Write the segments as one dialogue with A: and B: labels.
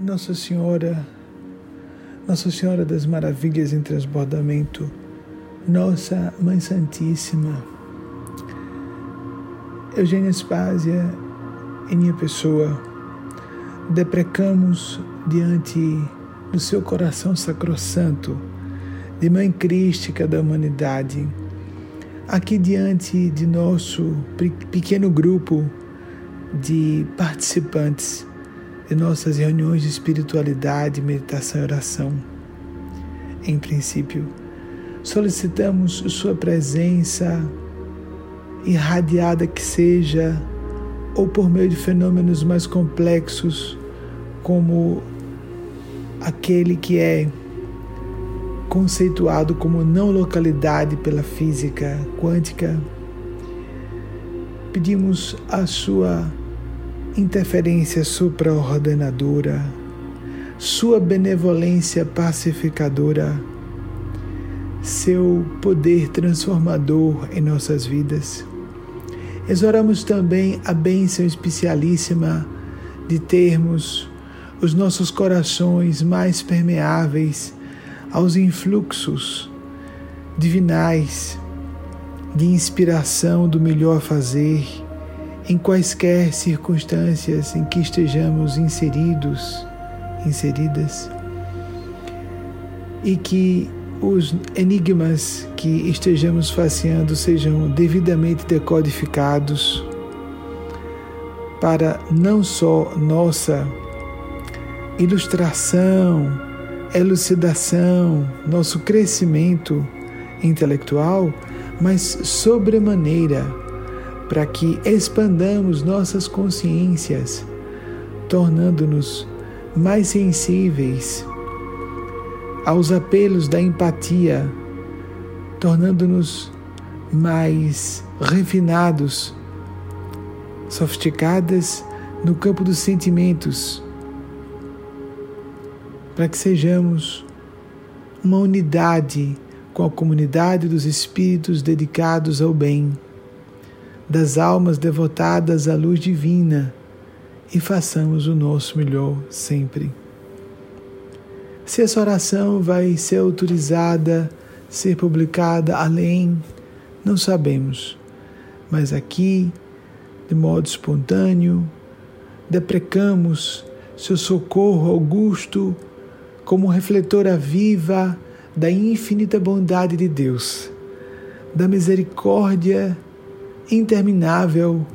A: Nossa Senhora, Nossa Senhora das Maravilhas em Transbordamento, Nossa Mãe Santíssima, Eugênia Spásia, em minha pessoa, deprecamos diante do seu coração sacrossanto, de Mãe Crística da humanidade, aqui diante de nosso pequeno grupo de participantes de nossas reuniões de espiritualidade, meditação e oração. Em princípio, solicitamos Sua presença, irradiada que seja, ou por meio de fenômenos mais complexos, como aquele que é conceituado como não localidade pela física quântica. Pedimos a sua interferência supraordenadora, sua benevolência pacificadora, seu poder transformador em nossas vidas. Exoramos também a bênção especialíssima de termos os nossos corações mais permeáveis aos influxos divinais de inspiração do melhor fazer em quaisquer circunstâncias em que estejamos inseridos, inseridas, e que os enigmas que estejamos faceando sejam devidamente decodificados para não só nossa ilustração, elucidação, nosso crescimento intelectual, mas sobremaneira para que expandamos nossas consciências, tornando-nos mais sensíveis aos apelos da empatia, tornando-nos mais refinados, sofisticadas no campo dos sentimentos, para que sejamos uma unidade com a comunidade dos espíritos dedicados ao bem das almas devotadas à luz divina e façamos o nosso melhor sempre. Se essa oração vai ser autorizada, ser publicada além, não sabemos, mas aqui, de modo espontâneo, deprecamos seu socorro augusto como refletora viva da infinita bondade de Deus, da misericórdia interminável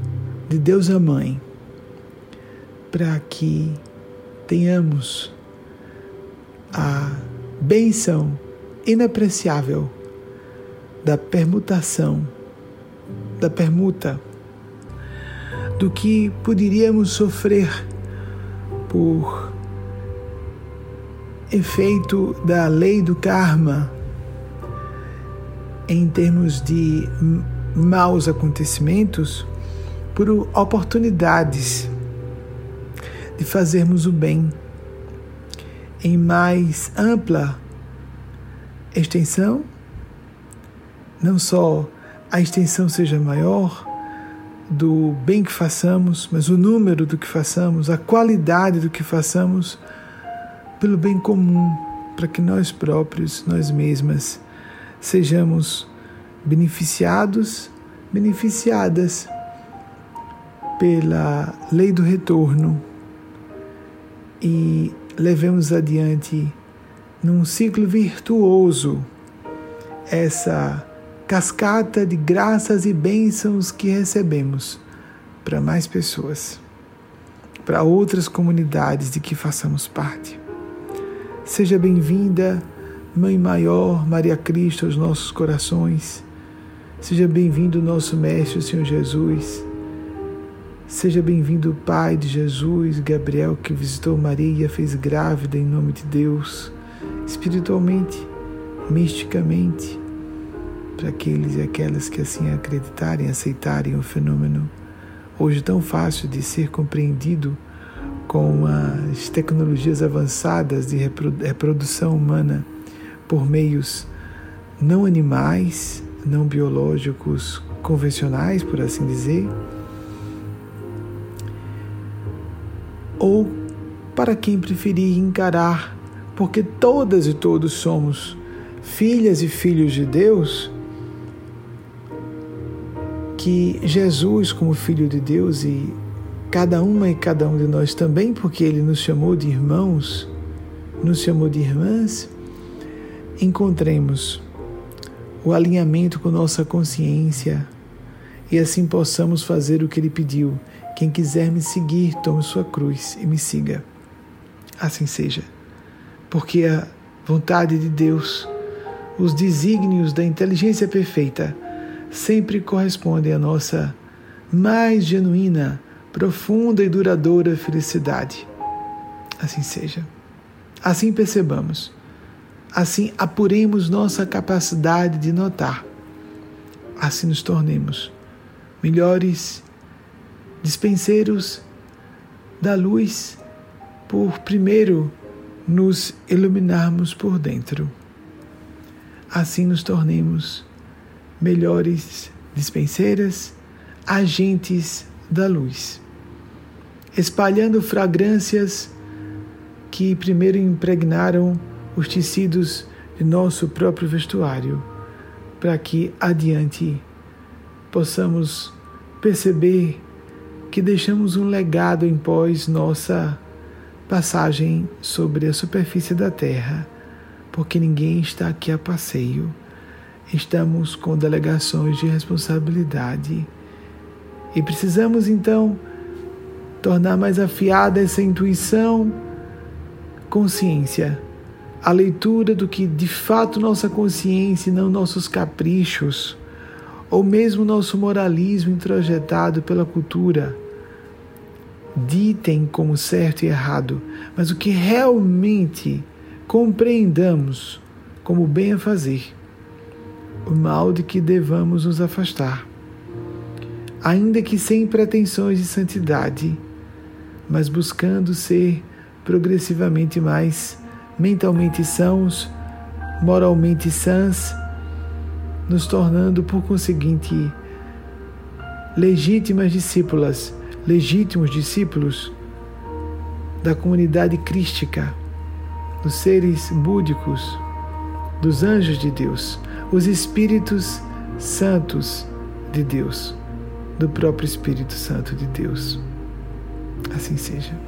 A: de Deus a Mãe, para que tenhamos a benção inapreciável da permutação, da permuta, do que poderíamos sofrer por efeito da lei do karma em termos de maus acontecimentos por oportunidades de fazermos o bem em mais ampla extensão, não só a extensão seja maior do bem que façamos, mas o número do que façamos, a qualidade do que façamos, pelo bem comum, para que nós próprios, nós mesmas, sejamos beneficiados, beneficiadas pela lei do retorno e levemos adiante num ciclo virtuoso essa cascata de graças e bênçãos que recebemos para mais pessoas, para outras comunidades de que façamos parte. Seja bem-vinda, Mãe Maior, Maria Cristo, aos nossos corações. Seja bem-vindo, nosso Mestre, o Senhor Jesus. Seja bem-vindo, Pai de Jesus, Gabriel, que visitou Maria e a fez grávida em nome de Deus, espiritualmente, misticamente, para aqueles e aquelas que assim acreditarem, aceitarem o fenômeno, hoje tão fácil de ser compreendido com as tecnologias avançadas de reprodução humana por meios não animais, não biológicos convencionais, por assim dizer, ou para quem preferir encarar, porque todas e todos somos filhas e filhos de Deus, que Jesus, como Filho de Deus, e cada uma e cada um de nós também, porque Ele nos chamou de irmãos, nos chamou de irmãs, encontremos o alinhamento com nossa consciência e assim possamos fazer o que Ele pediu. Quem quiser me seguir, tome sua cruz e me siga. Assim seja, porque a vontade de Deus, os desígnios da inteligência perfeita, sempre correspondem à nossa mais genuína profunda e duradoura felicidade. Assim seja. Assim percebamos. Assim apuremos nossa capacidade de notar. Assim nos tornemos melhores dispenseiros da luz por primeiro nos iluminarmos por dentro. Assim nos tornemos melhores dispenseiras, agentes da luz espalhando fragrâncias que primeiro impregnaram os tecidos de nosso próprio vestuário, para que adiante possamos perceber que deixamos um legado em pós nossa passagem sobre a superfície da terra, porque ninguém está aqui a passeio. Estamos com delegações de responsabilidade e precisamos então tornar mais afiada essa intuição, consciência, a leitura do que de fato nossa consciência e não nossos caprichos, ou mesmo nosso moralismo introjetado pela cultura, ditem como certo e errado, mas o que realmente compreendamos como bem a fazer, o mal de que devamos nos afastar, ainda que sem pretensões de santidade mas buscando ser progressivamente mais mentalmente sãos, moralmente sãs, nos tornando, por conseguinte, legítimas discípulas, legítimos discípulos da comunidade crística, dos seres búdicos, dos anjos de Deus, os espíritos santos de Deus, do próprio Espírito Santo de Deus. Assim seja.